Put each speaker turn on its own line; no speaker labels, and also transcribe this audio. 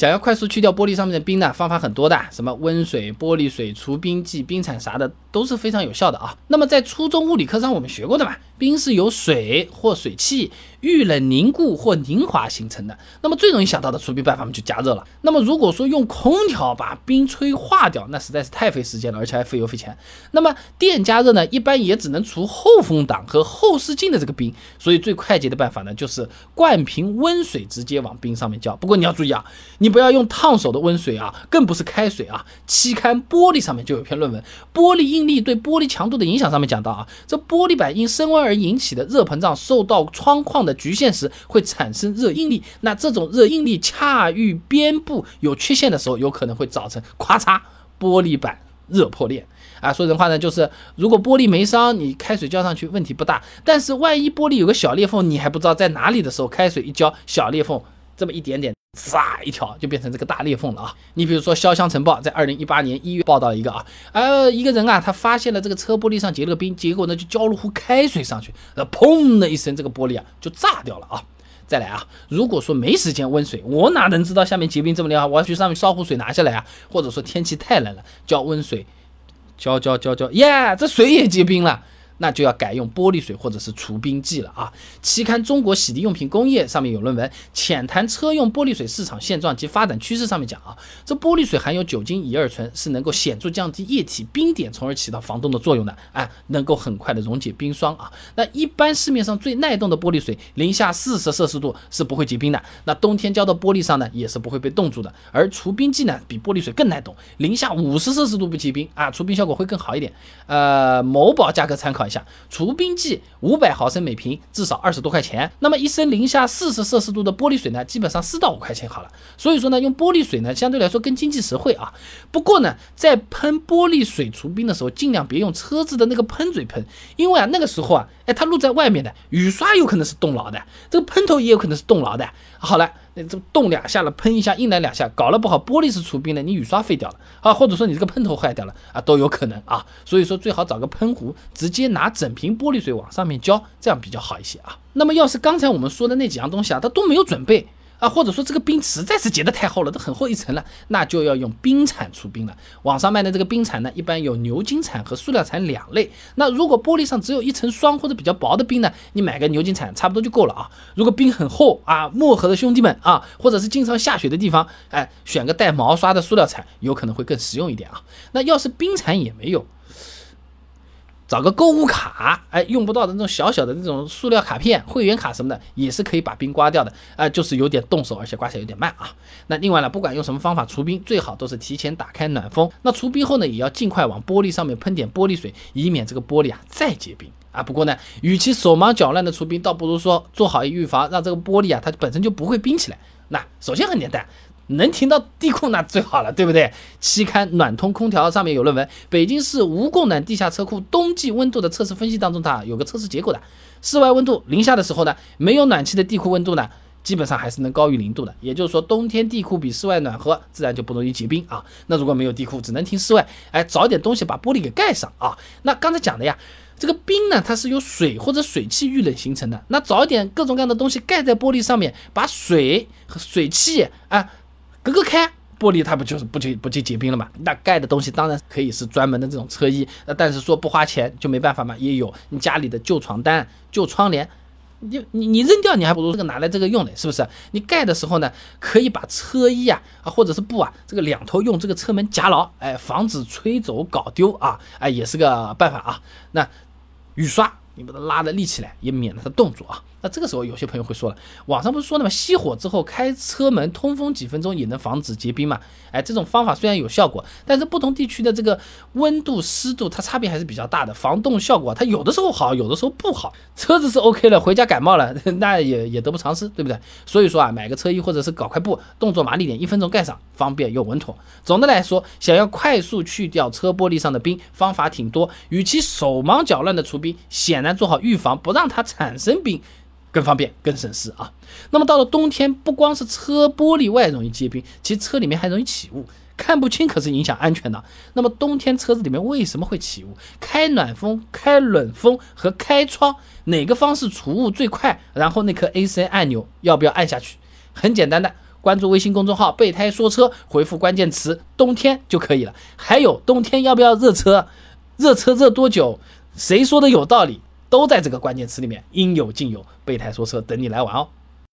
想要快速去掉玻璃上面的冰呢，方法很多的，什么温水、玻璃水、除冰剂、冰铲啥的都是非常有效的啊。那么在初中物理课上我们学过的嘛，冰是由水或水汽遇冷凝固或凝华形成的。那么最容易想到的除冰办法就加热了。那么如果说用空调把冰吹化掉，那实在是太费时间了，而且还费油费钱。那么电加热呢，一般也只能除后风挡和后视镜的这个冰，所以最快捷的办法呢，就是灌瓶温水直接往冰上面浇。不过你要注意啊，你不要用烫手的温水啊，更不是开水啊。期刊玻璃上面就有篇论文，玻璃应力对玻璃强度的影响上面讲到啊，这玻璃板因升温而引起的热膨胀受到窗框的局限时会产生热应力，那这种热应力恰遇边部有缺陷的时候，有可能会造成咔嚓玻璃板热破裂啊。说人话呢，就是如果玻璃没伤，你开水浇上去问题不大，但是万一玻璃有个小裂缝，你还不知道在哪里的时候，开水一浇，小裂缝这么一点点。唰一条就变成这个大裂缝了啊！你比如说《潇湘晨报》在二零一八年一月报道一个啊，呃，一个人啊，他发现了这个车玻璃上结了个冰，结果呢就浇了壶开水上去，呃，砰的一声，这个玻璃啊就炸掉了啊！再来啊，如果说没时间温水，我哪能知道下面结冰这么厉害？我要去上面烧壶水拿下来啊！或者说天气太冷了，浇温水，浇浇浇浇，耶，这水也结冰了。那就要改用玻璃水或者是除冰剂了啊！期刊《中国洗涤用品工业》上面有论文浅谈车用玻璃水市场现状及发展趋势，上面讲啊，这玻璃水含有酒精乙二醇，是能够显著降低液体冰点，从而起到防冻的作用的，哎，能够很快的溶解冰霜啊。那一般市面上最耐冻的玻璃水，零下四十摄氏度是不会结冰的，那冬天浇到玻璃上呢，也是不会被冻住的。而除冰剂呢，比玻璃水更耐冻，零下五十摄氏度不结冰啊，除冰效果会更好一点。呃，某宝价格参考。下除冰剂五百毫升每瓶，至少二十多块钱。那么一升零下四十摄氏度的玻璃水呢，基本上四到五块钱好了。所以说呢，用玻璃水呢，相对来说更经济实惠啊。不过呢，在喷玻璃水除冰的时候，尽量别用车子的那个喷嘴喷，因为啊，那个时候啊，哎，它露在外面的雨刷有可能是冻牢的，这个喷头也有可能是冻牢的。好了。那这动两下了，喷一下，硬来两下，搞了不好玻璃是除冰的，你雨刷废掉了啊，或者说你这个喷头坏掉了啊，都有可能啊。所以说最好找个喷壶，直接拿整瓶玻璃水往上面浇，这样比较好一些啊。那么要是刚才我们说的那几样东西啊，它都没有准备。啊，或者说这个冰实在是结得太厚了，都很厚一层了，那就要用冰铲除冰了。网上卖的这个冰铲呢，一般有牛筋铲和塑料铲两类。那如果玻璃上只有一层霜或者比较薄的冰呢，你买个牛筋铲差不多就够了啊。如果冰很厚啊，漠河的兄弟们啊，或者是经常下雪的地方，哎，选个带毛刷的塑料铲，有可能会更实用一点啊。那要是冰铲也没有。找个购物卡，哎，用不到的那种小小的那种塑料卡片、会员卡什么的，也是可以把冰刮掉的，啊，就是有点动手，而且刮起来有点慢啊。那另外呢，不管用什么方法除冰，最好都是提前打开暖风。那除冰后呢，也要尽快往玻璃上面喷点玻璃水，以免这个玻璃啊再结冰啊。不过呢，与其手忙脚乱的除冰，倒不如说做好预防，让这个玻璃啊它本身就不会冰起来。那首先很简单。能停到地库那最好了，对不对？期刊《暖通空调》上面有论文，北京市无供暖地下车库冬季温度的测试分析当中，它有个测试结果的。室外温度零下的时候呢，没有暖气的地库温度呢，基本上还是能高于零度的。也就是说，冬天地库比室外暖和，自然就不容易结冰啊。那如果没有地库，只能停室外，哎，找点东西把玻璃给盖上啊。那刚才讲的呀，这个冰呢，它是由水或者水汽遇冷形成的。那找一点各种各样的东西盖在玻璃上面，把水和水汽啊。隔隔开玻璃，它不就是不就不就结冰了嘛？那盖的东西当然可以是专门的这种车衣，那但是说不花钱就没办法嘛。也有你家里的旧床单、旧窗帘，你你你扔掉，你还不如这个拿来这个用呢，是不是？你盖的时候呢，可以把车衣啊啊或者是布啊，这个两头用这个车门夹牢，哎，防止吹走搞丢啊，哎，也是个办法啊。那雨刷。你把它拉的立起来，也免得它冻住啊。那这个时候有些朋友会说了，网上不是说了吗？熄火之后开车门通风几分钟也能防止结冰嘛？哎，这种方法虽然有效果，但是不同地区的这个温度湿度它差别还是比较大的，防冻效果它有的时候好，有的时候不好。车子是 OK 了，回家感冒了，那也也得不偿失，对不对？所以说啊，买个车衣或者是搞块布，动作麻利点，一分钟盖上，方便又稳妥。总的来说，想要快速去掉车玻璃上的冰，方法挺多，与其手忙脚乱的除冰，显然。做好预防，不让它产生冰，更方便、更省事啊。那么到了冬天，不光是车玻璃外容易结冰，其实车里面还容易起雾，看不清可是影响安全的。那么冬天车子里面为什么会起雾？开暖风、开冷风和开窗，哪个方式除雾最快？然后那颗 AC 按钮要不要按下去？很简单的，关注微信公众号“备胎说车”，回复关键词“冬天”就可以了。还有冬天要不要热车？热车热多久？谁说的有道理？都在这个关键词里面，应有尽有。备胎说车等你来玩哦。